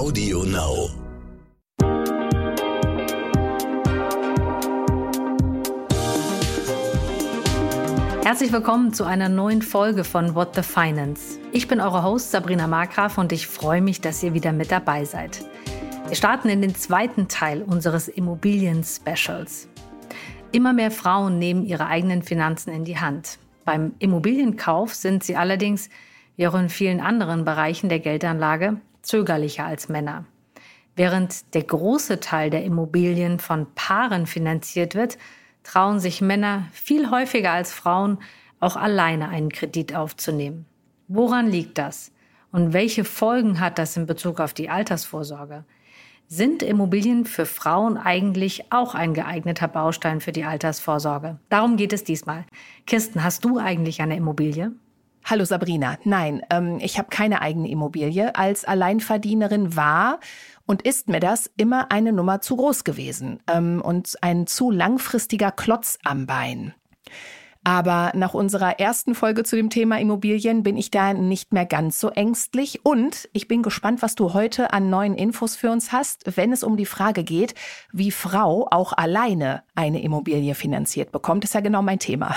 Audio Now. Herzlich willkommen zu einer neuen Folge von What the Finance. Ich bin eure Host Sabrina Markgraf und ich freue mich, dass ihr wieder mit dabei seid. Wir starten in den zweiten Teil unseres Immobilien-Specials. Immer mehr Frauen nehmen ihre eigenen Finanzen in die Hand. Beim Immobilienkauf sind sie allerdings, wie auch in vielen anderen Bereichen der Geldanlage, zögerlicher als Männer. Während der große Teil der Immobilien von Paaren finanziert wird, trauen sich Männer viel häufiger als Frauen auch alleine einen Kredit aufzunehmen. Woran liegt das? Und welche Folgen hat das in Bezug auf die Altersvorsorge? Sind Immobilien für Frauen eigentlich auch ein geeigneter Baustein für die Altersvorsorge? Darum geht es diesmal. Kirsten, hast du eigentlich eine Immobilie? Hallo Sabrina. Nein, ähm, ich habe keine eigene Immobilie. Als Alleinverdienerin war und ist mir das immer eine Nummer zu groß gewesen ähm, und ein zu langfristiger Klotz am Bein. Aber nach unserer ersten Folge zu dem Thema Immobilien bin ich da nicht mehr ganz so ängstlich und ich bin gespannt, was du heute an neuen Infos für uns hast, wenn es um die Frage geht, wie Frau auch alleine eine Immobilie finanziert bekommt. Das ist ja genau mein Thema.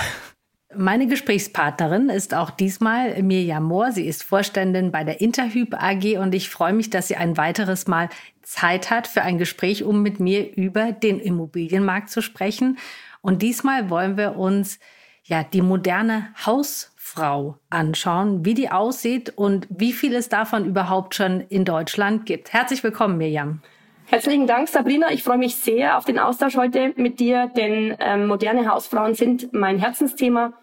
Meine Gesprächspartnerin ist auch diesmal Mirjam Mohr. Sie ist Vorständin bei der Interhyp AG und ich freue mich, dass sie ein weiteres Mal Zeit hat für ein Gespräch, um mit mir über den Immobilienmarkt zu sprechen. Und diesmal wollen wir uns ja die moderne Hausfrau anschauen, wie die aussieht und wie viel es davon überhaupt schon in Deutschland gibt. Herzlich willkommen, Mirjam. Herzlichen Dank, Sabrina. Ich freue mich sehr auf den Austausch heute mit dir, denn ähm, moderne Hausfrauen sind mein Herzensthema.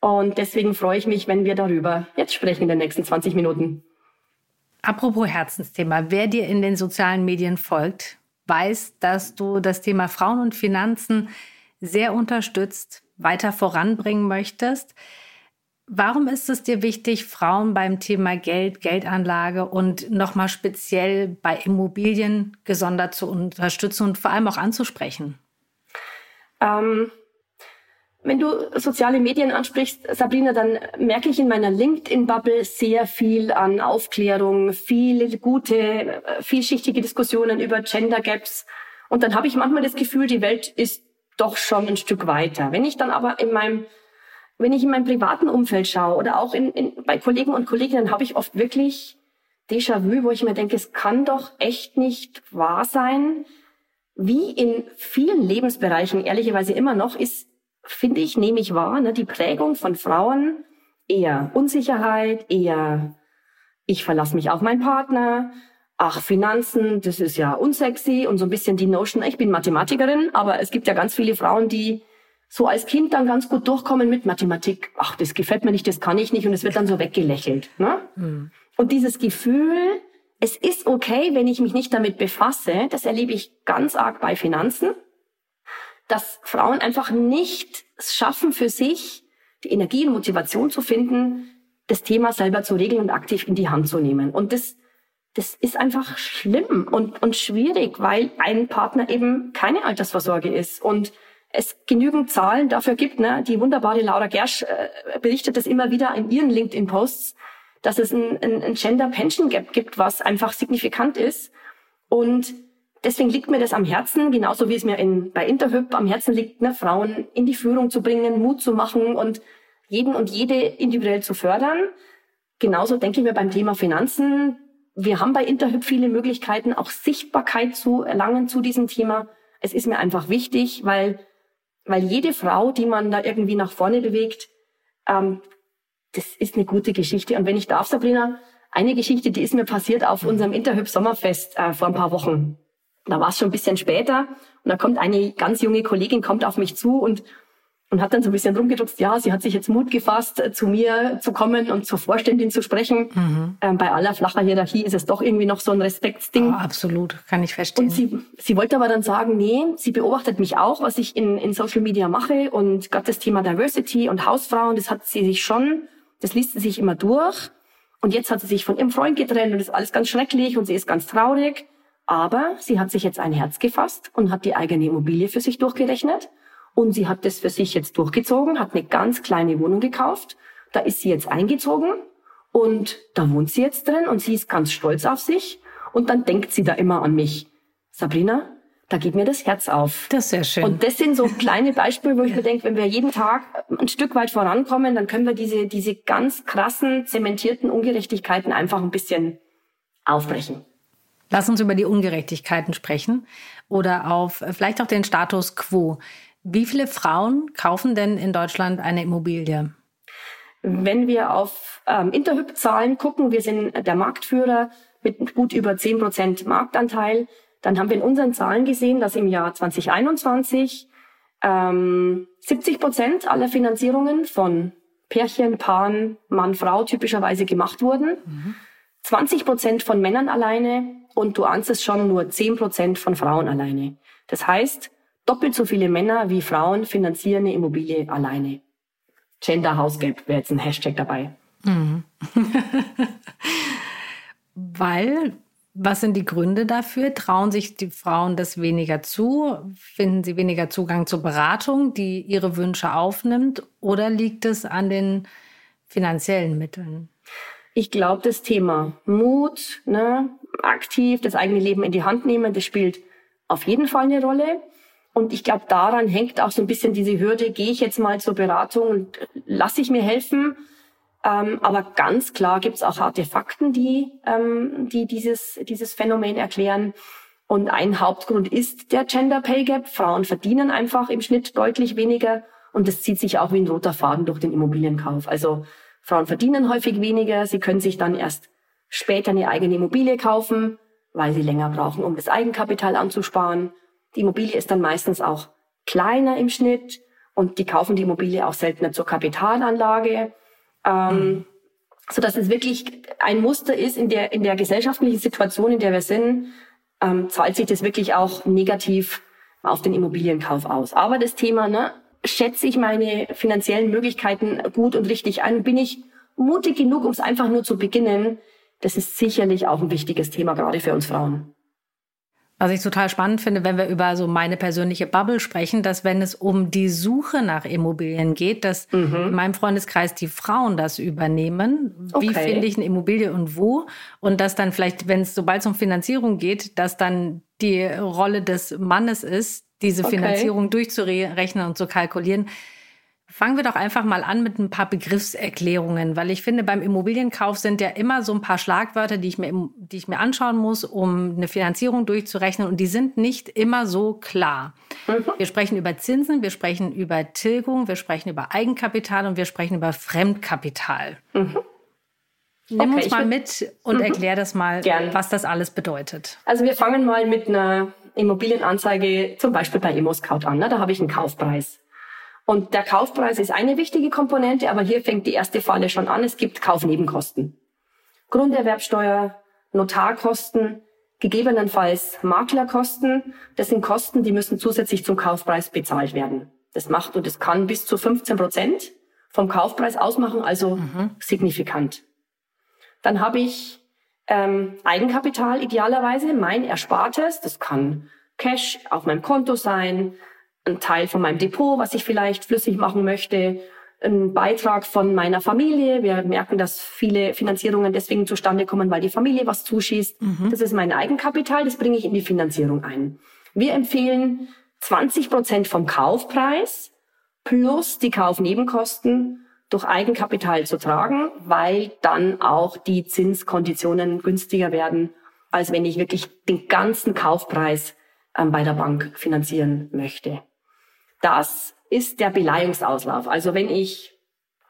Und deswegen freue ich mich, wenn wir darüber jetzt sprechen in den nächsten 20 Minuten. Apropos Herzensthema, wer dir in den sozialen Medien folgt, weiß, dass du das Thema Frauen und Finanzen sehr unterstützt, weiter voranbringen möchtest. Warum ist es dir wichtig, Frauen beim Thema Geld, Geldanlage und nochmal speziell bei Immobilien gesondert zu unterstützen und vor allem auch anzusprechen? Ähm, wenn du soziale Medien ansprichst, Sabrina, dann merke ich in meiner LinkedIn-Bubble sehr viel an Aufklärung, viele gute, äh, vielschichtige Diskussionen über Gender Gaps. Und dann habe ich manchmal das Gefühl, die Welt ist doch schon ein Stück weiter. Wenn ich dann aber in meinem, wenn ich in meinem privaten Umfeld schaue oder auch in, in, bei Kollegen und Kolleginnen, habe ich oft wirklich Déjà-vu, wo ich mir denke, es kann doch echt nicht wahr sein. Wie in vielen Lebensbereichen, ehrlicherweise immer noch, ist finde ich, nehme ich wahr, ne, die Prägung von Frauen eher Unsicherheit, eher ich verlasse mich auf meinen Partner, ach, Finanzen, das ist ja unsexy und so ein bisschen die Notion, ich bin Mathematikerin, aber es gibt ja ganz viele Frauen, die so als Kind dann ganz gut durchkommen mit Mathematik. Ach, das gefällt mir nicht, das kann ich nicht und es wird dann so weggelächelt. Ne? Mhm. Und dieses Gefühl, es ist okay, wenn ich mich nicht damit befasse, das erlebe ich ganz arg bei Finanzen dass Frauen einfach nicht es schaffen für sich, die Energie und Motivation zu finden, das Thema selber zu regeln und aktiv in die Hand zu nehmen. Und das, das ist einfach schlimm und, und schwierig, weil ein Partner eben keine Altersvorsorge ist und es genügend Zahlen dafür gibt. Ne? Die wunderbare Laura Gersch äh, berichtet das immer wieder in ihren LinkedIn-Posts, dass es ein, ein, ein Gender Pension Gap gibt, was einfach signifikant ist. Und deswegen liegt mir das am Herzen, genauso wie es mir in, bei Interhyp am Herzen liegt, ne, Frauen in die Führung zu bringen, Mut zu machen und jeden und jede individuell zu fördern. Genauso denke ich mir beim Thema Finanzen. Wir haben bei Interhyp viele Möglichkeiten, auch Sichtbarkeit zu erlangen zu diesem Thema. Es ist mir einfach wichtig, weil, weil jede Frau, die man da irgendwie nach vorne bewegt, ähm, das ist eine gute Geschichte. Und wenn ich darf, Sabrina, eine Geschichte, die ist mir passiert auf unserem Interhyp Sommerfest äh, vor ein paar Wochen. Da war es schon ein bisschen später und da kommt eine ganz junge Kollegin, kommt auf mich zu und und hat dann so ein bisschen rumgedruckt, ja, sie hat sich jetzt Mut gefasst, äh, zu mir zu kommen und zur Vorständin zu sprechen. Mhm. Ähm, bei aller flacher Hierarchie ist es doch irgendwie noch so ein Respektsding. Oh, absolut, kann ich verstehen. Und sie, sie wollte aber dann sagen, nee, sie beobachtet mich auch, was ich in, in Social Media mache und gerade das Thema Diversity und Hausfrauen, das hat sie sich schon, das liest sie sich immer durch. Und jetzt hat sie sich von ihrem Freund getrennt und das ist alles ganz schrecklich und sie ist ganz traurig. Aber sie hat sich jetzt ein Herz gefasst und hat die eigene Immobilie für sich durchgerechnet. Und sie hat das für sich jetzt durchgezogen, hat eine ganz kleine Wohnung gekauft. Da ist sie jetzt eingezogen und da wohnt sie jetzt drin und sie ist ganz stolz auf sich. Und dann denkt sie da immer an mich. Sabrina, da geht mir das Herz auf. Das ist sehr schön. Und das sind so kleine Beispiele, wo ich mir denke, wenn wir jeden Tag ein Stück weit vorankommen, dann können wir diese, diese ganz krassen, zementierten Ungerechtigkeiten einfach ein bisschen aufbrechen. Lass uns über die Ungerechtigkeiten sprechen oder auf vielleicht auch den Status quo. Wie viele Frauen kaufen denn in Deutschland eine Immobilie? Wenn wir auf ähm, Interhyp-Zahlen gucken, wir sind der Marktführer mit gut über 10 Prozent Marktanteil, dann haben wir in unseren Zahlen gesehen, dass im Jahr 2021 ähm, 70 Prozent aller Finanzierungen von Pärchen, Paaren, Mann, Frau typischerweise gemacht wurden. Mhm. 20 Prozent von Männern alleine und du ahnst es schon, nur 10 Prozent von Frauen alleine. Das heißt, doppelt so viele Männer wie Frauen finanzieren eine Immobilie alleine. Gender House Gap wäre jetzt ein Hashtag dabei. Mhm. Weil, was sind die Gründe dafür? Trauen sich die Frauen das weniger zu? Finden sie weniger Zugang zur Beratung, die ihre Wünsche aufnimmt? Oder liegt es an den finanziellen Mitteln? Ich glaube, das Thema Mut, ne, aktiv das eigene Leben in die Hand nehmen, das spielt auf jeden Fall eine Rolle. Und ich glaube, daran hängt auch so ein bisschen diese Hürde, gehe ich jetzt mal zur Beratung und lasse ich mir helfen. Ähm, aber ganz klar gibt es auch harte Fakten, die, ähm, die dieses, dieses Phänomen erklären. Und ein Hauptgrund ist der Gender Pay Gap. Frauen verdienen einfach im Schnitt deutlich weniger. Und das zieht sich auch wie ein roter Faden durch den Immobilienkauf. Also Frauen verdienen häufig weniger. Sie können sich dann erst später eine eigene Immobilie kaufen, weil sie länger brauchen, um das Eigenkapital anzusparen. Die Immobilie ist dann meistens auch kleiner im Schnitt und die kaufen die Immobilie auch seltener zur Kapitalanlage. Ähm, mhm. so dass es wirklich ein Muster ist in der, in der gesellschaftlichen Situation, in der wir sind, ähm, zahlt sich das wirklich auch negativ auf den Immobilienkauf aus. Aber das Thema, ne, schätze ich meine finanziellen Möglichkeiten gut und richtig ein? Bin ich mutig genug, um es einfach nur zu beginnen? Das ist sicherlich auch ein wichtiges Thema, gerade für uns Frauen. Was ich total spannend finde, wenn wir über so meine persönliche Bubble sprechen, dass wenn es um die Suche nach Immobilien geht, dass mhm. in meinem Freundeskreis die Frauen das übernehmen. Okay. Wie finde ich eine Immobilie und wo? Und dass dann vielleicht, wenn es sobald es um Finanzierung geht, dass dann die Rolle des Mannes ist, diese okay. Finanzierung durchzurechnen und zu kalkulieren. Fangen wir doch einfach mal an mit ein paar Begriffserklärungen, weil ich finde, beim Immobilienkauf sind ja immer so ein paar Schlagwörter, die ich mir, die ich mir anschauen muss, um eine Finanzierung durchzurechnen und die sind nicht immer so klar. Mhm. Wir sprechen über Zinsen, wir sprechen über Tilgung, wir sprechen über Eigenkapital und wir sprechen über Fremdkapital. Mhm. Nimm okay, uns mal mit und mhm. erklär das mal, Gern. was das alles bedeutet. Also wir fangen mal mit einer Immobilienanzeige zum Beispiel bei ImmoScout an. Ne? Da habe ich einen Kaufpreis. Und der Kaufpreis ist eine wichtige Komponente, aber hier fängt die erste Falle schon an. Es gibt Kaufnebenkosten. Grunderwerbsteuer, Notarkosten, gegebenenfalls Maklerkosten. Das sind Kosten, die müssen zusätzlich zum Kaufpreis bezahlt werden. Das macht und das kann bis zu 15 Prozent vom Kaufpreis ausmachen, also mhm. signifikant. Dann habe ich ähm, Eigenkapital idealerweise, mein Erspartes. Das kann Cash auf meinem Konto sein, ein Teil von meinem Depot, was ich vielleicht flüssig machen möchte, ein Beitrag von meiner Familie. Wir merken, dass viele Finanzierungen deswegen zustande kommen, weil die Familie was zuschießt. Mhm. Das ist mein Eigenkapital, das bringe ich in die Finanzierung ein. Wir empfehlen 20 Prozent vom Kaufpreis plus die Kaufnebenkosten durch Eigenkapital zu tragen, weil dann auch die Zinskonditionen günstiger werden, als wenn ich wirklich den ganzen Kaufpreis ähm, bei der Bank finanzieren möchte. Das ist der Beleihungsauslauf. Also wenn ich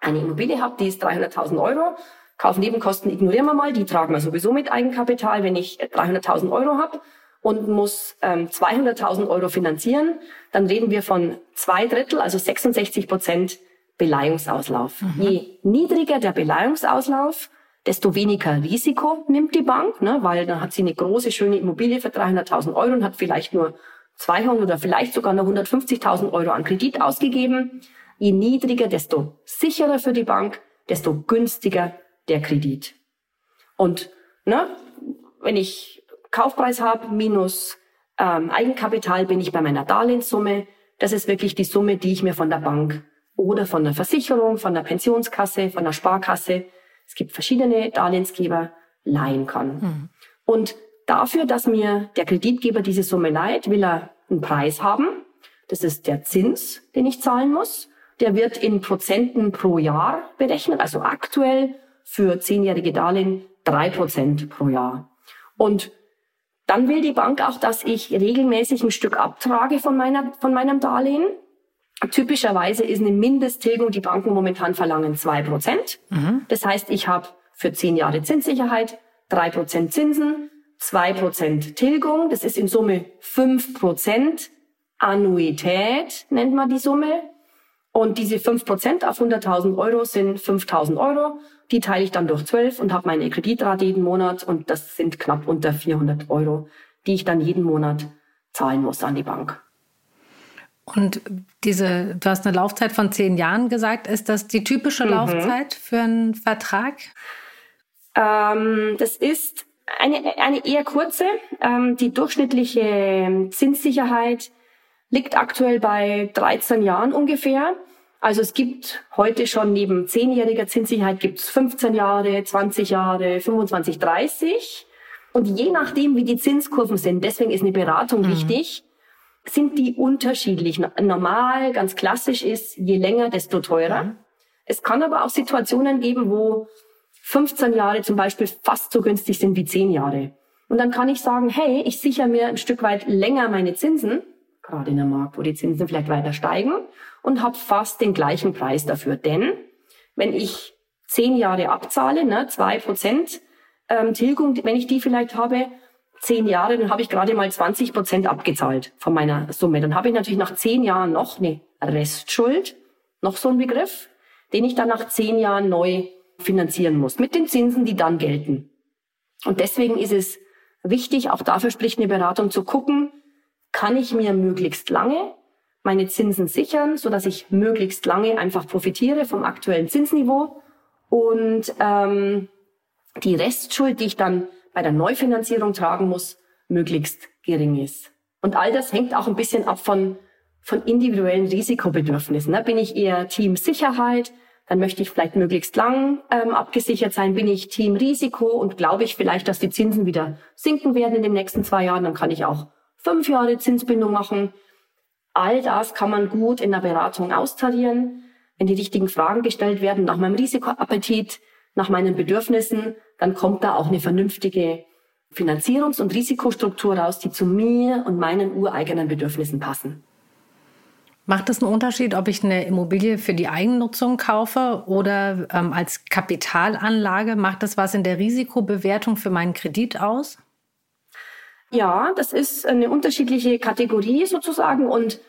eine Immobilie habe, die ist 300.000 Euro, Kaufnebenkosten ignorieren wir mal, die tragen wir sowieso mit Eigenkapital. Wenn ich 300.000 Euro habe und muss ähm, 200.000 Euro finanzieren, dann reden wir von zwei Drittel, also 66 Prozent Beleihungsauslauf. Mhm. Je niedriger der Beleihungsauslauf, desto weniger Risiko nimmt die Bank, ne, weil dann hat sie eine große, schöne Immobilie für 300.000 Euro und hat vielleicht nur 200 oder vielleicht sogar nur 150.000 Euro an Kredit ausgegeben. Je niedriger, desto sicherer für die Bank, desto günstiger der Kredit. Und ne, wenn ich Kaufpreis habe minus ähm, Eigenkapital, bin ich bei meiner Darlehenssumme. Das ist wirklich die Summe, die ich mir von der Bank oder von der Versicherung, von der Pensionskasse, von der Sparkasse, es gibt verschiedene Darlehensgeber, leihen kann. Mhm. Und Dafür, dass mir der Kreditgeber diese Summe leiht, will er einen Preis haben. Das ist der Zins, den ich zahlen muss. Der wird in Prozenten pro Jahr berechnet, also aktuell für zehnjährige Darlehen drei Prozent pro Jahr. Und dann will die Bank auch, dass ich regelmäßig ein Stück abtrage von, meiner, von meinem Darlehen. Typischerweise ist eine Mindesttilgung, die Banken momentan verlangen, zwei Prozent. Mhm. Das heißt, ich habe für zehn Jahre Zinssicherheit drei Prozent Zinsen, zwei Prozent Tilgung. Das ist in Summe fünf Prozent Annuität, nennt man die Summe. Und diese fünf Prozent auf 100.000 Euro sind 5.000 Euro. Die teile ich dann durch zwölf und habe meine Kreditrate jeden Monat. Und das sind knapp unter 400 Euro, die ich dann jeden Monat zahlen muss an die Bank. Und diese, du hast eine Laufzeit von zehn Jahren gesagt. Ist das die typische mhm. Laufzeit für einen Vertrag? Ähm, das ist eine, eine eher kurze. Ähm, die durchschnittliche Zinssicherheit liegt aktuell bei 13 Jahren ungefähr. Also es gibt heute schon neben 10-jähriger Zinssicherheit gibt es 15 Jahre, 20 Jahre, 25, 30. Und je nachdem, wie die Zinskurven sind, deswegen ist eine Beratung mhm. wichtig, sind die unterschiedlich. Normal, ganz klassisch ist, je länger, desto teurer. Mhm. Es kann aber auch Situationen geben, wo 15 Jahre zum Beispiel fast so günstig sind wie 10 Jahre. Und dann kann ich sagen, hey, ich sichere mir ein Stück weit länger meine Zinsen gerade in einem Markt, wo die Zinsen vielleicht weiter steigen und habe fast den gleichen Preis dafür. Denn wenn ich zehn Jahre abzahle, ne, zwei Prozent ähm, Tilgung, wenn ich die vielleicht habe, zehn Jahre, dann habe ich gerade mal 20 Prozent abgezahlt von meiner Summe. Dann habe ich natürlich nach zehn Jahren noch eine Restschuld, noch so ein Begriff, den ich dann nach zehn Jahren neu finanzieren muss, mit den Zinsen, die dann gelten. Und deswegen ist es wichtig, auch dafür spricht eine Beratung zu gucken, kann ich mir möglichst lange meine Zinsen sichern, so dass ich möglichst lange einfach profitiere vom aktuellen Zinsniveau und ähm, die Restschuld, die ich dann bei der Neufinanzierung tragen muss, möglichst gering ist. Und all das hängt auch ein bisschen ab von, von individuellen Risikobedürfnissen. Ne? Bin ich eher Team Sicherheit, dann möchte ich vielleicht möglichst lang ähm, abgesichert sein. Bin ich Team Risiko und glaube ich vielleicht, dass die Zinsen wieder sinken werden in den nächsten zwei Jahren, dann kann ich auch fünf Jahre Zinsbindung machen. All das kann man gut in der Beratung austarieren. Wenn die richtigen Fragen gestellt werden nach meinem Risikoappetit, nach meinen Bedürfnissen, dann kommt da auch eine vernünftige Finanzierungs- und Risikostruktur raus, die zu mir und meinen ureigenen Bedürfnissen passen. Macht es einen Unterschied, ob ich eine Immobilie für die Eigennutzung kaufe oder ähm, als Kapitalanlage? Macht das was in der Risikobewertung für meinen Kredit aus? Ja, das ist eine unterschiedliche Kategorie sozusagen und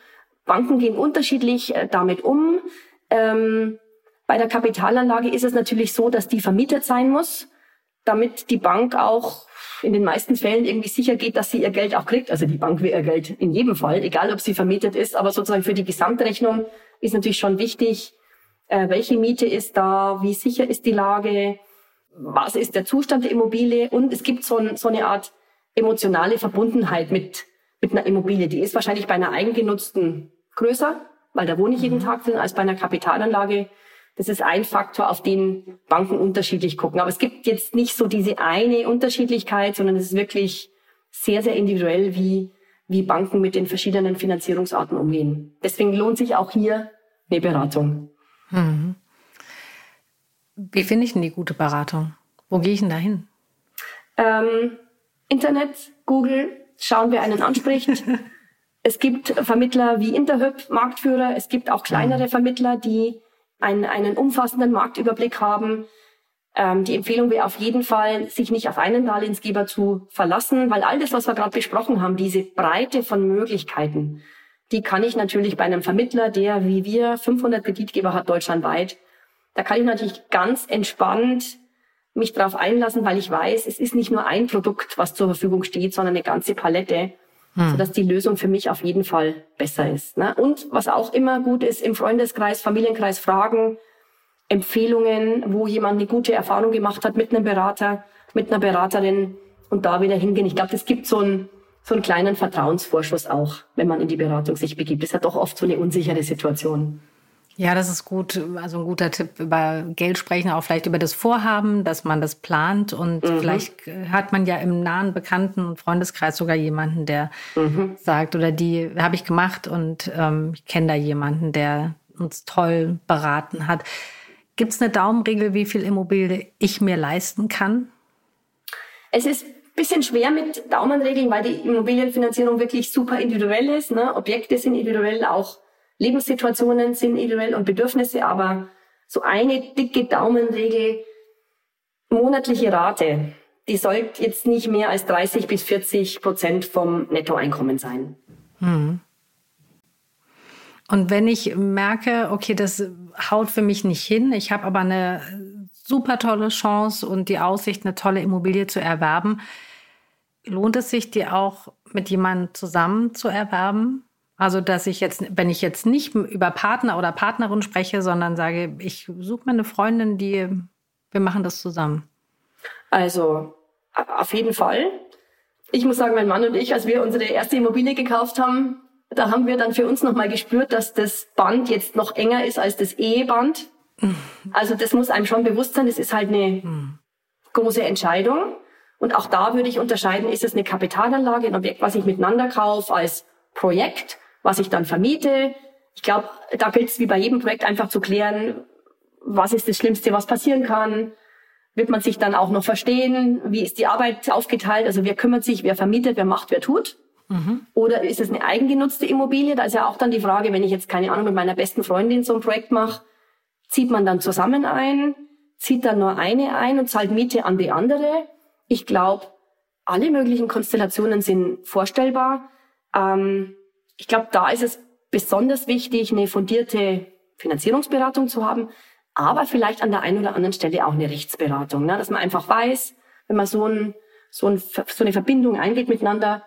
Banken gehen unterschiedlich äh, damit um. Ähm, bei der Kapitalanlage ist es natürlich so, dass die vermietet sein muss, damit die Bank auch in den meisten Fällen irgendwie sicher geht, dass sie ihr Geld auch kriegt. Also die Bank will ihr Geld in jedem Fall, egal ob sie vermietet ist, aber sozusagen für die Gesamtrechnung ist natürlich schon wichtig, äh, welche Miete ist da, wie sicher ist die Lage, was ist der Zustand der Immobilie und es gibt so, ein, so eine Art emotionale Verbundenheit mit, mit einer Immobilie. Die ist wahrscheinlich bei einer eigengenutzten größer, weil da wohne ich jeden mhm. Tag drin, als bei einer Kapitalanlage. Das ist ein Faktor, auf den Banken unterschiedlich gucken. Aber es gibt jetzt nicht so diese eine Unterschiedlichkeit, sondern es ist wirklich sehr, sehr individuell, wie, wie Banken mit den verschiedenen Finanzierungsarten umgehen. Deswegen lohnt sich auch hier eine Beratung. Mhm. Wie finde ich denn die gute Beratung? Wo gehe ich denn da hin? Ähm, Internet, Google, schauen, wer einen anspricht. es gibt Vermittler wie Interhyp, Marktführer. Es gibt auch kleinere mhm. Vermittler, die einen, einen umfassenden Marktüberblick haben. Ähm, die Empfehlung wäre auf jeden Fall, sich nicht auf einen Darlehensgeber zu verlassen, weil all das, was wir gerade besprochen haben, diese Breite von Möglichkeiten, die kann ich natürlich bei einem Vermittler, der wie wir 500 Kreditgeber hat deutschlandweit, da kann ich natürlich ganz entspannt mich darauf einlassen, weil ich weiß, es ist nicht nur ein Produkt, was zur Verfügung steht, sondern eine ganze Palette, hm. sodass die Lösung für mich auf jeden Fall besser ist. Ne? Und was auch immer gut ist, im Freundeskreis, Familienkreis fragen, Empfehlungen, wo jemand eine gute Erfahrung gemacht hat mit einem Berater, mit einer Beraterin und da wieder hingehen. Ich glaube, es gibt so einen, so einen kleinen Vertrauensvorschuss auch, wenn man in die Beratung sich begibt. Das ist ja doch oft so eine unsichere Situation. Ja, das ist gut. Also ein guter Tipp über Geld sprechen, auch vielleicht über das Vorhaben, dass man das plant. Und mhm. vielleicht hat man ja im nahen Bekannten- und Freundeskreis sogar jemanden, der mhm. sagt, oder die habe ich gemacht und ähm, ich kenne da jemanden, der uns toll beraten hat. Gibt es eine Daumenregel, wie viel Immobilie ich mir leisten kann? Es ist ein bisschen schwer mit Daumenregeln, weil die Immobilienfinanzierung wirklich super individuell ist. Ne? Objekte sind individuell, auch Lebenssituationen sind individuell und Bedürfnisse, aber so eine dicke Daumenregel, monatliche Rate, die sollte jetzt nicht mehr als 30 bis 40 Prozent vom Nettoeinkommen sein. Hm. Und wenn ich merke, okay, das haut für mich nicht hin, ich habe aber eine super tolle Chance und die Aussicht, eine tolle Immobilie zu erwerben, lohnt es sich, die auch mit jemandem zusammen zu erwerben? Also, dass ich jetzt, wenn ich jetzt nicht über Partner oder Partnerin spreche, sondern sage, ich suche mir eine Freundin, die, wir machen das zusammen. Also, auf jeden Fall. Ich muss sagen, mein Mann und ich, als wir unsere erste Immobilie gekauft haben, da haben wir dann für uns nochmal gespürt, dass das Band jetzt noch enger ist als das Eheband. Also, das muss einem schon bewusst sein. Das ist halt eine große Entscheidung. Und auch da würde ich unterscheiden, ist es eine Kapitalanlage, ein Objekt, was ich miteinander kaufe als Projekt was ich dann vermiete. Ich glaube, da gilt es wie bei jedem Projekt einfach zu klären, was ist das Schlimmste, was passieren kann. Wird man sich dann auch noch verstehen? Wie ist die Arbeit aufgeteilt? Also wer kümmert sich, wer vermietet, wer macht, wer tut? Mhm. Oder ist es eine eigengenutzte Immobilie? Da ist ja auch dann die Frage, wenn ich jetzt keine Ahnung mit meiner besten Freundin so ein Projekt mache, zieht man dann zusammen ein, zieht dann nur eine ein und zahlt Miete an die andere? Ich glaube, alle möglichen Konstellationen sind vorstellbar. Ähm, ich glaube, da ist es besonders wichtig, eine fundierte Finanzierungsberatung zu haben, aber vielleicht an der einen oder anderen Stelle auch eine Rechtsberatung, ne? dass man einfach weiß, wenn man so, ein, so, ein, so eine Verbindung eingeht miteinander,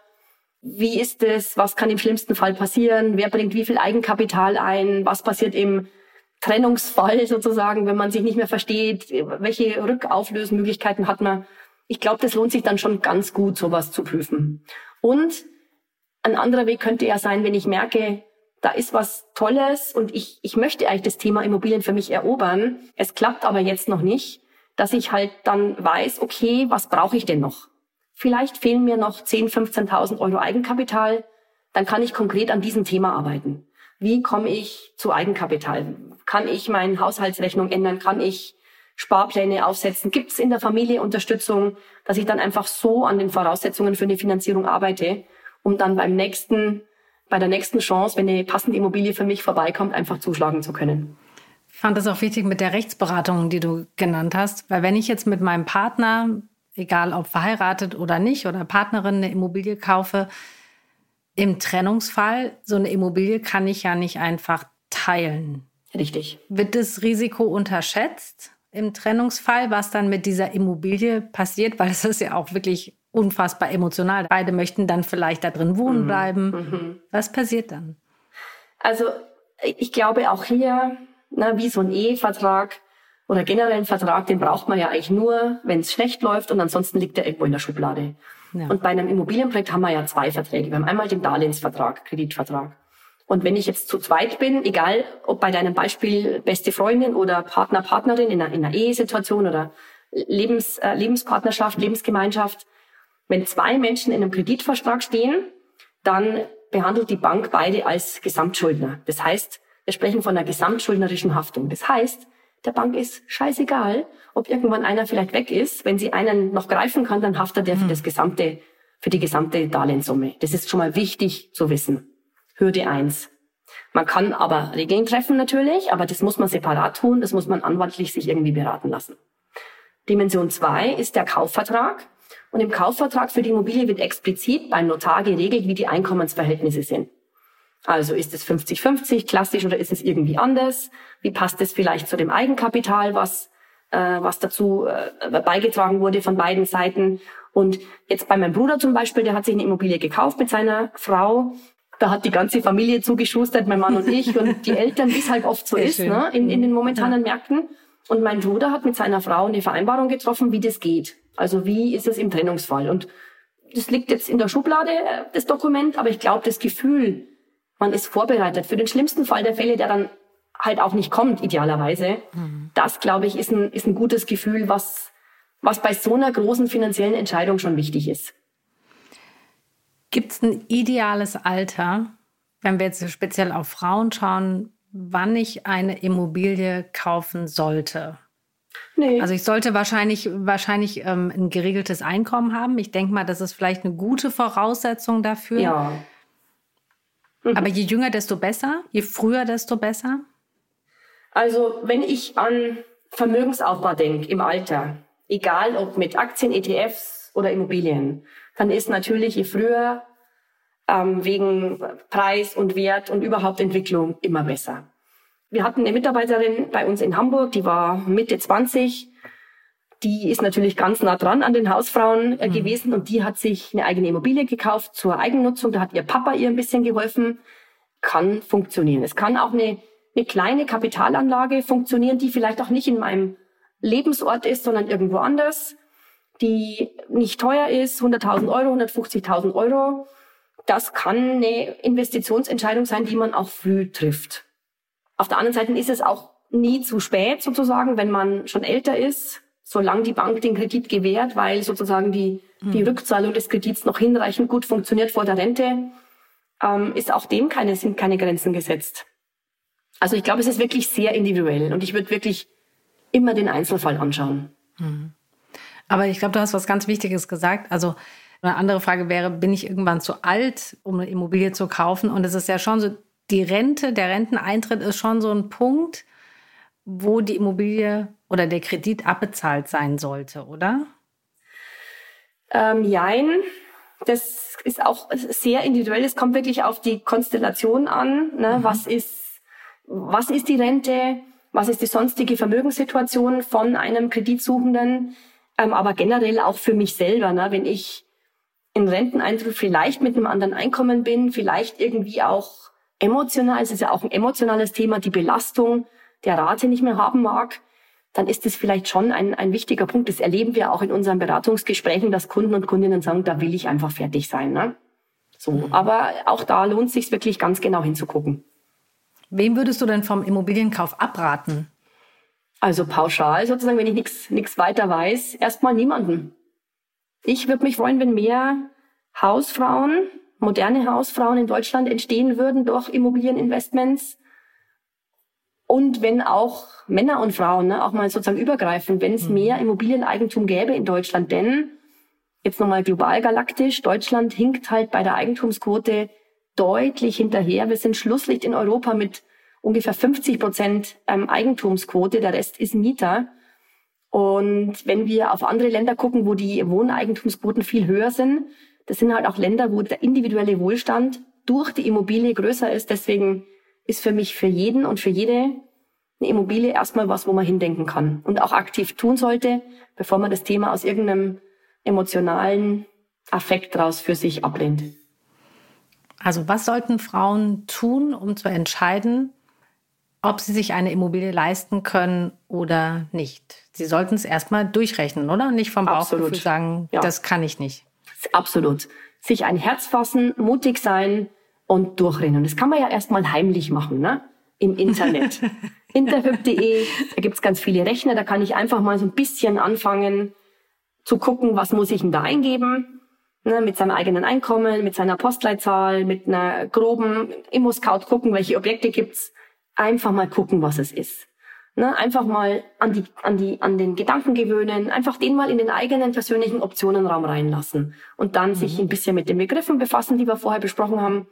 wie ist es, was kann im schlimmsten Fall passieren, wer bringt wie viel Eigenkapital ein, was passiert im Trennungsfall sozusagen, wenn man sich nicht mehr versteht, welche Rückauflösmöglichkeiten hat man. Ich glaube, das lohnt sich dann schon ganz gut, sowas zu prüfen. Und ein anderer Weg könnte ja sein, wenn ich merke, da ist was Tolles und ich, ich möchte eigentlich das Thema Immobilien für mich erobern. Es klappt aber jetzt noch nicht, dass ich halt dann weiß, okay, was brauche ich denn noch? Vielleicht fehlen mir noch 10, 15.000 Euro Eigenkapital. Dann kann ich konkret an diesem Thema arbeiten. Wie komme ich zu Eigenkapital? Kann ich meine Haushaltsrechnung ändern? Kann ich Sparpläne aufsetzen? Gibt es in der Familie Unterstützung, dass ich dann einfach so an den Voraussetzungen für eine Finanzierung arbeite? Um dann beim nächsten, bei der nächsten Chance, wenn eine passende Immobilie für mich vorbeikommt, einfach zuschlagen zu können. Ich fand das auch wichtig mit der Rechtsberatung, die du genannt hast, weil wenn ich jetzt mit meinem Partner, egal ob verheiratet oder nicht, oder Partnerin eine Immobilie kaufe, im Trennungsfall, so eine Immobilie kann ich ja nicht einfach teilen. Richtig. Wird das Risiko unterschätzt im Trennungsfall, was dann mit dieser Immobilie passiert? Weil es ist ja auch wirklich unfassbar emotional. Beide möchten dann vielleicht da drin wohnen mhm. bleiben. Mhm. Was passiert dann? Also ich glaube auch hier, na, wie so ein Ehevertrag oder generell ein Vertrag, den braucht man ja eigentlich nur, wenn es schlecht läuft und ansonsten liegt er irgendwo in der Schublade. Ja. Und bei einem Immobilienprojekt haben wir ja zwei Verträge. Wir haben einmal den Darlehensvertrag, Kreditvertrag. Und wenn ich jetzt zu zweit bin, egal ob bei deinem Beispiel beste Freundin oder Partner, Partnerin in einer, in einer Ehesituation oder Lebens, äh, Lebenspartnerschaft, Lebensgemeinschaft, wenn zwei Menschen in einem Kreditvertrag stehen, dann behandelt die Bank beide als Gesamtschuldner. Das heißt, wir sprechen von einer gesamtschuldnerischen Haftung. Das heißt, der Bank ist scheißegal, ob irgendwann einer vielleicht weg ist. Wenn sie einen noch greifen kann, dann haftet er für hm. das gesamte, für die gesamte Darlehenssumme. Das ist schon mal wichtig zu wissen. Hürde eins. Man kann aber Regeln treffen natürlich, aber das muss man separat tun, das muss man anwaltlich sich irgendwie beraten lassen. Dimension zwei ist der Kaufvertrag. Und im Kaufvertrag für die Immobilie wird explizit beim Notar geregelt, wie die Einkommensverhältnisse sind. Also ist es 50-50 klassisch oder ist es irgendwie anders? Wie passt es vielleicht zu dem Eigenkapital, was, äh, was dazu äh, beigetragen wurde von beiden Seiten? Und jetzt bei meinem Bruder zum Beispiel, der hat sich eine Immobilie gekauft mit seiner Frau. Da hat die ganze Familie zugeschustert, mein Mann und ich und die Eltern, wie es halt oft so Sehr ist ne, in, in den momentanen ja. Märkten. Und mein Bruder hat mit seiner Frau eine Vereinbarung getroffen, wie das geht. Also wie ist es im Trennungsfall? Und das liegt jetzt in der Schublade, äh, das Dokument, aber ich glaube, das Gefühl, man ist vorbereitet für den schlimmsten Fall der Fälle, der dann halt auch nicht kommt, idealerweise. Mhm. Das, glaube ich, ist ein, ist ein gutes Gefühl, was, was bei so einer großen finanziellen Entscheidung schon wichtig ist. Gibt es ein ideales Alter, wenn wir jetzt speziell auf Frauen schauen, wann ich eine Immobilie kaufen sollte? Nee. Also ich sollte wahrscheinlich, wahrscheinlich ähm, ein geregeltes Einkommen haben. Ich denke mal, das ist vielleicht eine gute Voraussetzung dafür. Ja. Mhm. Aber je jünger, desto besser. Je früher, desto besser. Also wenn ich an Vermögensaufbau denke im Alter, egal ob mit Aktien, ETFs oder Immobilien, dann ist natürlich je früher ähm, wegen Preis und Wert und überhaupt Entwicklung immer besser. Wir hatten eine Mitarbeiterin bei uns in Hamburg, die war Mitte 20. Die ist natürlich ganz nah dran an den Hausfrauen äh, mhm. gewesen und die hat sich eine eigene Immobilie gekauft zur Eigennutzung. Da hat ihr Papa ihr ein bisschen geholfen. Kann funktionieren. Es kann auch eine, eine kleine Kapitalanlage funktionieren, die vielleicht auch nicht in meinem Lebensort ist, sondern irgendwo anders, die nicht teuer ist, 100.000 Euro, 150.000 Euro. Das kann eine Investitionsentscheidung sein, die man auch früh trifft. Auf der anderen Seite ist es auch nie zu spät sozusagen, wenn man schon älter ist, solange die Bank den Kredit gewährt, weil sozusagen die, mhm. die Rückzahlung des Kredits noch hinreichend gut funktioniert vor der Rente, ähm, ist auch dem keine, sind keine Grenzen gesetzt. Also ich glaube, es ist wirklich sehr individuell und ich würde wirklich immer den Einzelfall anschauen. Mhm. Aber ich glaube, du hast was ganz Wichtiges gesagt. Also eine andere Frage wäre, bin ich irgendwann zu alt, um eine Immobilie zu kaufen? Und es ist ja schon so, die Rente, der Renteneintritt ist schon so ein Punkt, wo die Immobilie oder der Kredit abbezahlt sein sollte, oder? Ähm, jein. Das ist auch sehr individuell. Es kommt wirklich auf die Konstellation an. Ne? Mhm. Was ist, was ist die Rente? Was ist die sonstige Vermögenssituation von einem Kreditsuchenden? Ähm, aber generell auch für mich selber, ne? wenn ich in Renteneintritt vielleicht mit einem anderen Einkommen bin, vielleicht irgendwie auch emotional, es ist ja auch ein emotionales Thema, die Belastung der Rate nicht mehr haben mag, dann ist es vielleicht schon ein, ein wichtiger Punkt. Das erleben wir auch in unseren Beratungsgesprächen, dass Kunden und Kundinnen sagen, da will ich einfach fertig sein. Ne? So, mhm. aber auch da lohnt es sich wirklich ganz genau hinzugucken. Wem würdest du denn vom Immobilienkauf abraten? Also pauschal sozusagen, wenn ich nichts weiter weiß, erstmal niemanden. Ich würde mich freuen, wenn mehr Hausfrauen moderne Hausfrauen in Deutschland entstehen würden durch Immobilieninvestments. Und wenn auch Männer und Frauen, ne, auch mal sozusagen übergreifend, wenn es mhm. mehr Immobilieneigentum gäbe in Deutschland, denn jetzt nochmal global galaktisch, Deutschland hinkt halt bei der Eigentumsquote deutlich hinterher. Wir sind Schlusslicht in Europa mit ungefähr 50 Prozent ähm, Eigentumsquote, der Rest ist Mieter. Und wenn wir auf andere Länder gucken, wo die Wohneigentumsquoten viel höher sind, das sind halt auch Länder, wo der individuelle Wohlstand durch die Immobilie größer ist. Deswegen ist für mich für jeden und für jede eine Immobilie erstmal was, wo man hindenken kann und auch aktiv tun sollte, bevor man das Thema aus irgendeinem emotionalen Affekt raus für sich ablehnt. Also was sollten Frauen tun, um zu entscheiden, ob sie sich eine Immobilie leisten können oder nicht? Sie sollten es erstmal durchrechnen, oder? Nicht vom Bauchgefühl sagen, ja. das kann ich nicht. Absolut. Sich ein Herz fassen, mutig sein und durchrennen. Das kann man ja erstmal heimlich machen, ne? Im Internet. Interhyp.de, da gibt's ganz viele Rechner, da kann ich einfach mal so ein bisschen anfangen zu gucken, was muss ich denn da eingeben. Ne, mit seinem eigenen Einkommen, mit seiner Postleitzahl, mit einer groben Immo-Scout gucken, welche Objekte gibt's. Einfach mal gucken, was es ist. Ne, einfach mal an, die, an, die, an den Gedanken gewöhnen, einfach den mal in den eigenen persönlichen Optionenraum reinlassen und dann mhm. sich ein bisschen mit den Begriffen befassen, die wir vorher besprochen haben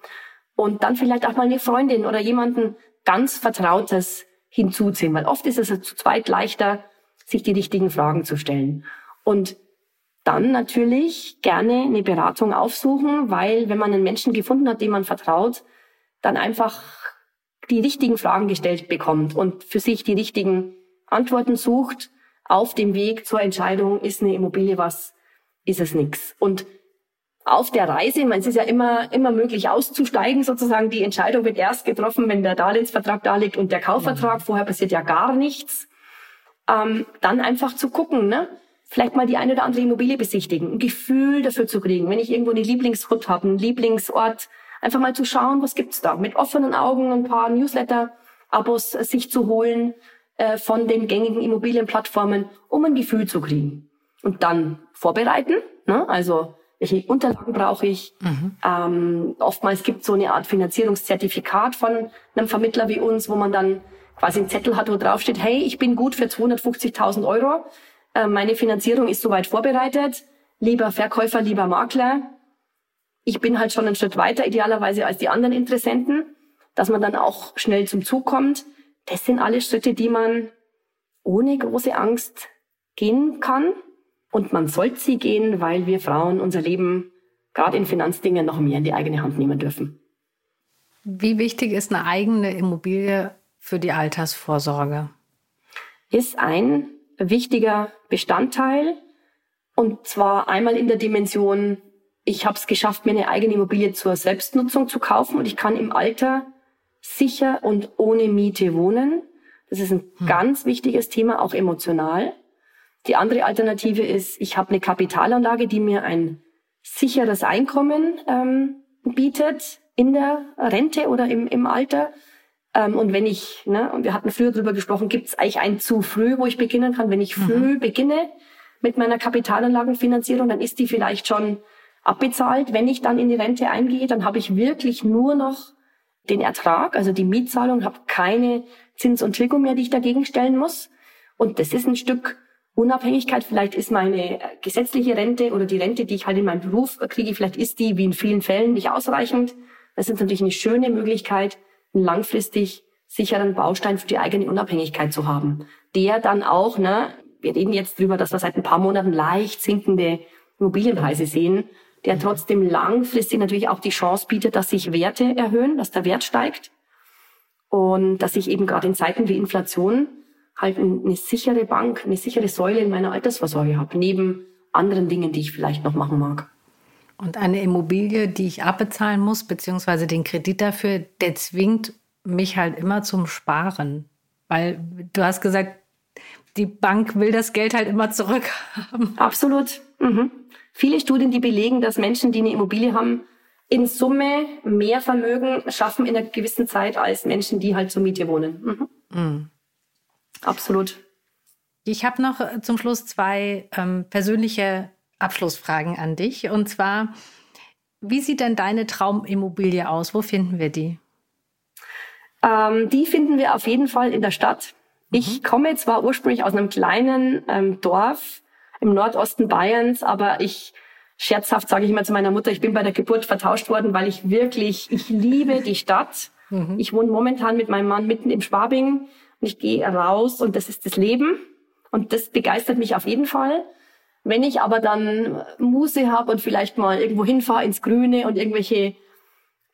und dann vielleicht auch mal eine Freundin oder jemanden ganz Vertrautes hinzuziehen, weil oft ist es zu zweit leichter, sich die richtigen Fragen zu stellen. Und dann natürlich gerne eine Beratung aufsuchen, weil wenn man einen Menschen gefunden hat, dem man vertraut, dann einfach die richtigen Fragen gestellt bekommt und für sich die richtigen Antworten sucht auf dem Weg zur Entscheidung, ist eine Immobilie was, ist es nichts. Und auf der Reise, meine, es ist ja immer, immer möglich auszusteigen, sozusagen. Die Entscheidung wird erst getroffen, wenn der Darlehensvertrag da liegt und der Kaufvertrag. Mhm. Vorher passiert ja gar nichts. Ähm, dann einfach zu gucken, ne? Vielleicht mal die eine oder andere Immobilie besichtigen, ein Gefühl dafür zu kriegen. Wenn ich irgendwo eine Lieblingshut habe, einen Lieblingsort, einfach mal zu schauen, was gibt's da. Mit offenen Augen ein paar Newsletter Abos sich zu holen äh, von den gängigen Immobilienplattformen, um ein Gefühl zu kriegen. Und dann vorbereiten, ne? also welche Unterlagen brauche ich. Mhm. Ähm, oftmals gibt es so eine Art Finanzierungszertifikat von einem Vermittler wie uns, wo man dann quasi einen Zettel hat, wo drauf steht, hey, ich bin gut für 250.000 Euro, äh, meine Finanzierung ist soweit vorbereitet, lieber Verkäufer, lieber Makler, ich bin halt schon einen Schritt weiter, idealerweise als die anderen Interessenten, dass man dann auch schnell zum Zug kommt. Das sind alle Schritte, die man ohne große Angst gehen kann. Und man sollte sie gehen, weil wir Frauen unser Leben gerade in Finanzdingen noch mehr in die eigene Hand nehmen dürfen. Wie wichtig ist eine eigene Immobilie für die Altersvorsorge? Ist ein wichtiger Bestandteil. Und zwar einmal in der Dimension, ich habe es geschafft, mir eine eigene Immobilie zur Selbstnutzung zu kaufen und ich kann im Alter sicher und ohne Miete wohnen. Das ist ein hm. ganz wichtiges Thema, auch emotional. Die andere Alternative ist, ich habe eine Kapitalanlage, die mir ein sicheres Einkommen ähm, bietet in der Rente oder im, im Alter. Ähm, und wenn ich, ne, und wir hatten früher drüber gesprochen, gibt es eigentlich ein zu früh, wo ich beginnen kann. Wenn ich mhm. früh mhm. beginne mit meiner Kapitalanlagenfinanzierung, dann ist die vielleicht schon abbezahlt. Wenn ich dann in die Rente eingehe, dann habe ich wirklich nur noch den Ertrag, also die Mietzahlung, habe keine Zins und Tilgung mehr, die ich dagegen stellen muss. Und das ist ein Stück Unabhängigkeit. Vielleicht ist meine gesetzliche Rente oder die Rente, die ich halt in meinem Beruf kriege, vielleicht ist die wie in vielen Fällen nicht ausreichend. Das ist natürlich eine schöne Möglichkeit, einen langfristig sicheren Baustein für die eigene Unabhängigkeit zu haben. Der dann auch, ne, wir reden jetzt drüber, dass wir seit ein paar Monaten leicht sinkende Immobilienpreise sehen, der trotzdem langfristig natürlich auch die Chance bietet, dass sich Werte erhöhen, dass der Wert steigt und dass ich eben gerade in Zeiten wie Inflation halt eine sichere Bank, eine sichere Säule in meiner Altersvorsorge habe, neben anderen Dingen, die ich vielleicht noch machen mag. Und eine Immobilie, die ich abbezahlen muss, beziehungsweise den Kredit dafür, der zwingt mich halt immer zum Sparen. Weil du hast gesagt, die Bank will das Geld halt immer zurückhaben. Absolut. Mhm. Viele Studien, die belegen, dass Menschen, die eine Immobilie haben, in Summe mehr Vermögen schaffen in einer gewissen Zeit als Menschen, die halt zur Miete wohnen. Mhm. Mhm. Absolut. Ich habe noch zum Schluss zwei ähm, persönliche Abschlussfragen an dich. Und zwar, wie sieht denn deine Traumimmobilie aus? Wo finden wir die? Ähm, die finden wir auf jeden Fall in der Stadt. Mhm. Ich komme zwar ursprünglich aus einem kleinen ähm, Dorf im Nordosten Bayerns, aber ich scherzhaft sage ich immer zu meiner Mutter, ich bin bei der Geburt vertauscht worden, weil ich wirklich, ich liebe die Stadt. Mhm. Ich wohne momentan mit meinem Mann mitten im Schwabing und ich gehe raus und das ist das Leben und das begeistert mich auf jeden Fall. Wenn ich aber dann Muße habe und vielleicht mal irgendwo hinfahre ins Grüne und irgendwelche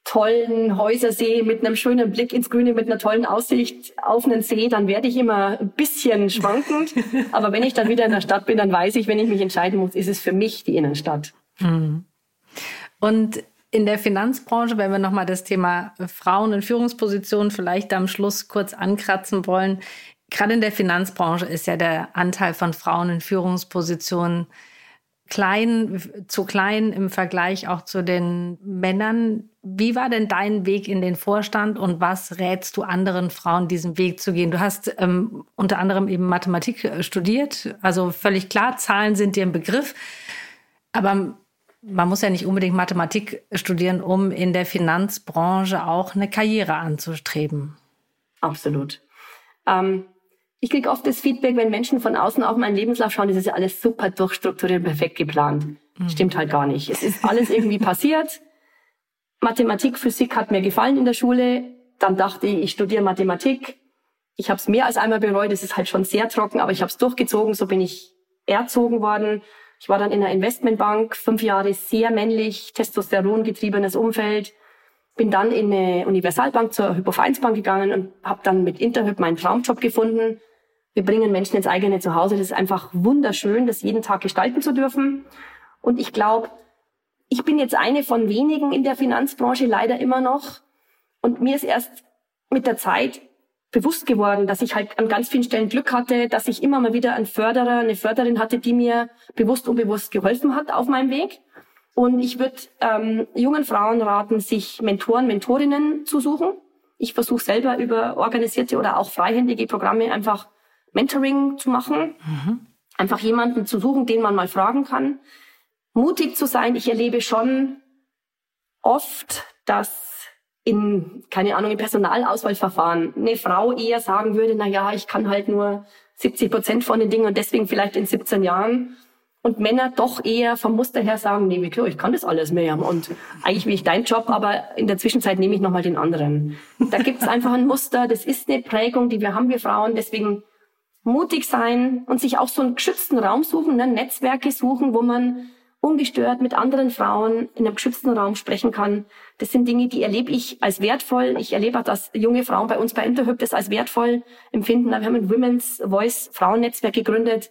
tollen Häuser sehe mit einem schönen Blick ins Grüne, mit einer tollen Aussicht auf einen See, dann werde ich immer ein bisschen schwankend. aber wenn ich dann wieder in der Stadt bin, dann weiß ich, wenn ich mich entscheiden muss, ist es für mich die Innenstadt. Mhm. Und in der Finanzbranche, wenn wir nochmal das Thema Frauen in Führungspositionen vielleicht am Schluss kurz ankratzen wollen, gerade in der Finanzbranche ist ja der Anteil von Frauen in Führungspositionen klein, zu klein im Vergleich auch zu den Männern. Wie war denn dein Weg in den Vorstand und was rätst du anderen Frauen, diesen Weg zu gehen? Du hast ähm, unter anderem eben Mathematik äh, studiert, also völlig klar, Zahlen sind dir ein Begriff, aber man muss ja nicht unbedingt Mathematik studieren, um in der Finanzbranche auch eine Karriere anzustreben. Absolut. Ähm, ich kriege oft das Feedback, wenn Menschen von außen auf meinen Lebenslauf schauen, das ist ja alles super durchstrukturiert, perfekt geplant. Mhm. Stimmt halt gar nicht. Es ist alles irgendwie passiert. Mathematik, Physik hat mir gefallen in der Schule. Dann dachte ich, ich studiere Mathematik. Ich habe es mehr als einmal bereut. Es ist halt schon sehr trocken, aber ich habe es durchgezogen. So bin ich erzogen worden. Ich war dann in einer Investmentbank, fünf Jahre sehr männlich, Testosteron getriebenes Umfeld bin dann in eine Universalbank zur Hypovereinsbank gegangen und habe dann mit Interhyp meinen Traumjob gefunden. Wir bringen Menschen ins eigene Zuhause. Das ist einfach wunderschön, das jeden Tag gestalten zu dürfen. Und ich glaube, ich bin jetzt eine von wenigen in der Finanzbranche leider immer noch. Und mir ist erst mit der Zeit bewusst geworden, dass ich halt an ganz vielen Stellen Glück hatte, dass ich immer mal wieder einen Förderer, eine Förderin hatte, die mir bewusst und unbewusst geholfen hat auf meinem Weg. Und ich würde ähm, jungen Frauen raten, sich Mentoren, Mentorinnen zu suchen. Ich versuche selber über organisierte oder auch freihändige Programme einfach Mentoring zu machen. Mhm. Einfach jemanden zu suchen, den man mal fragen kann. Mutig zu sein. Ich erlebe schon oft, dass in, keine Ahnung, im Personalauswahlverfahren eine Frau eher sagen würde, na ja, ich kann halt nur 70 Prozent von den Dingen und deswegen vielleicht in 17 Jahren. Und Männer doch eher vom Muster her sagen, nee, klar, ich kann das alles mehr. Und eigentlich will ich deinen Job, aber in der Zwischenzeit nehme ich nochmal den anderen. Da gibt es einfach ein Muster, das ist eine Prägung, die wir haben, wir Frauen. Deswegen mutig sein und sich auch so einen geschützten Raum suchen, ne? Netzwerke suchen, wo man ungestört mit anderen Frauen in einem geschützten Raum sprechen kann. Das sind Dinge, die erlebe ich als wertvoll. Ich erlebe auch, dass junge Frauen bei uns bei Interhyp das als wertvoll empfinden. Wir haben ein Women's Voice Frauennetzwerk gegründet.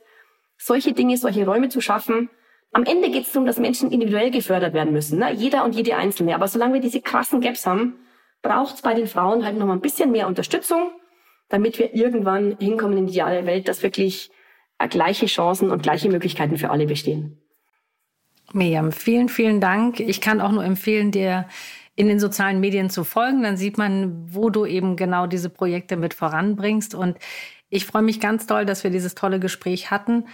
Solche Dinge, solche Räume zu schaffen. Am Ende geht es darum, dass Menschen individuell gefördert werden müssen. Ne? Jeder und jede Einzelne. Aber solange wir diese krassen Gaps haben, braucht es bei den Frauen halt noch mal ein bisschen mehr Unterstützung damit wir irgendwann hinkommen in die ideale Welt, dass wirklich äh, gleiche Chancen und gleiche Möglichkeiten für alle bestehen. Miriam, vielen, vielen Dank. Ich kann auch nur empfehlen, dir in den sozialen Medien zu folgen. Dann sieht man, wo du eben genau diese Projekte mit voranbringst. Und ich freue mich ganz doll, dass wir dieses tolle Gespräch hatten.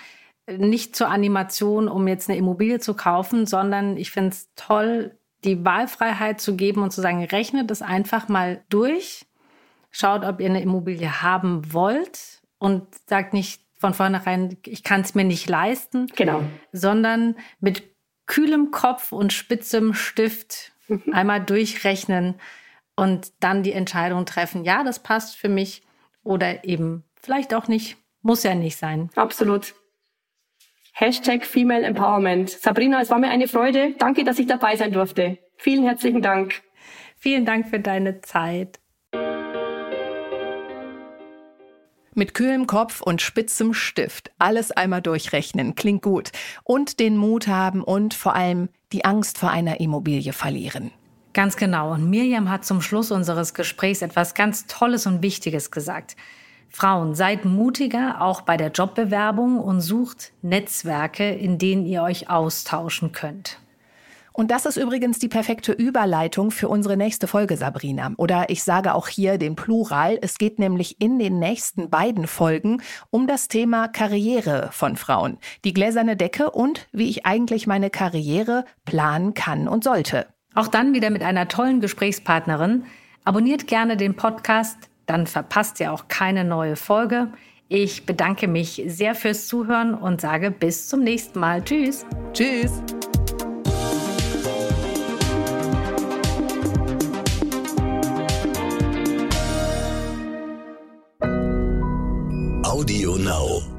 Nicht zur Animation, um jetzt eine Immobilie zu kaufen, sondern ich finde es toll, die Wahlfreiheit zu geben und zu sagen, rechne das einfach mal durch schaut, ob ihr eine Immobilie haben wollt und sagt nicht von vornherein, ich kann es mir nicht leisten, genau. sondern mit kühlem Kopf und spitzem Stift mhm. einmal durchrechnen und dann die Entscheidung treffen, ja, das passt für mich oder eben vielleicht auch nicht, muss ja nicht sein. Absolut. Hashtag Female Empowerment. Sabrina, es war mir eine Freude. Danke, dass ich dabei sein durfte. Vielen herzlichen Dank. Vielen Dank für deine Zeit. Mit kühlem Kopf und spitzem Stift alles einmal durchrechnen, klingt gut. Und den Mut haben und vor allem die Angst vor einer Immobilie verlieren. Ganz genau. Und Miriam hat zum Schluss unseres Gesprächs etwas ganz Tolles und Wichtiges gesagt. Frauen, seid mutiger, auch bei der Jobbewerbung und sucht Netzwerke, in denen ihr euch austauschen könnt. Und das ist übrigens die perfekte Überleitung für unsere nächste Folge, Sabrina. Oder ich sage auch hier den Plural. Es geht nämlich in den nächsten beiden Folgen um das Thema Karriere von Frauen, die gläserne Decke und wie ich eigentlich meine Karriere planen kann und sollte. Auch dann wieder mit einer tollen Gesprächspartnerin. Abonniert gerne den Podcast, dann verpasst ihr auch keine neue Folge. Ich bedanke mich sehr fürs Zuhören und sage bis zum nächsten Mal. Tschüss. Tschüss. Audio Now.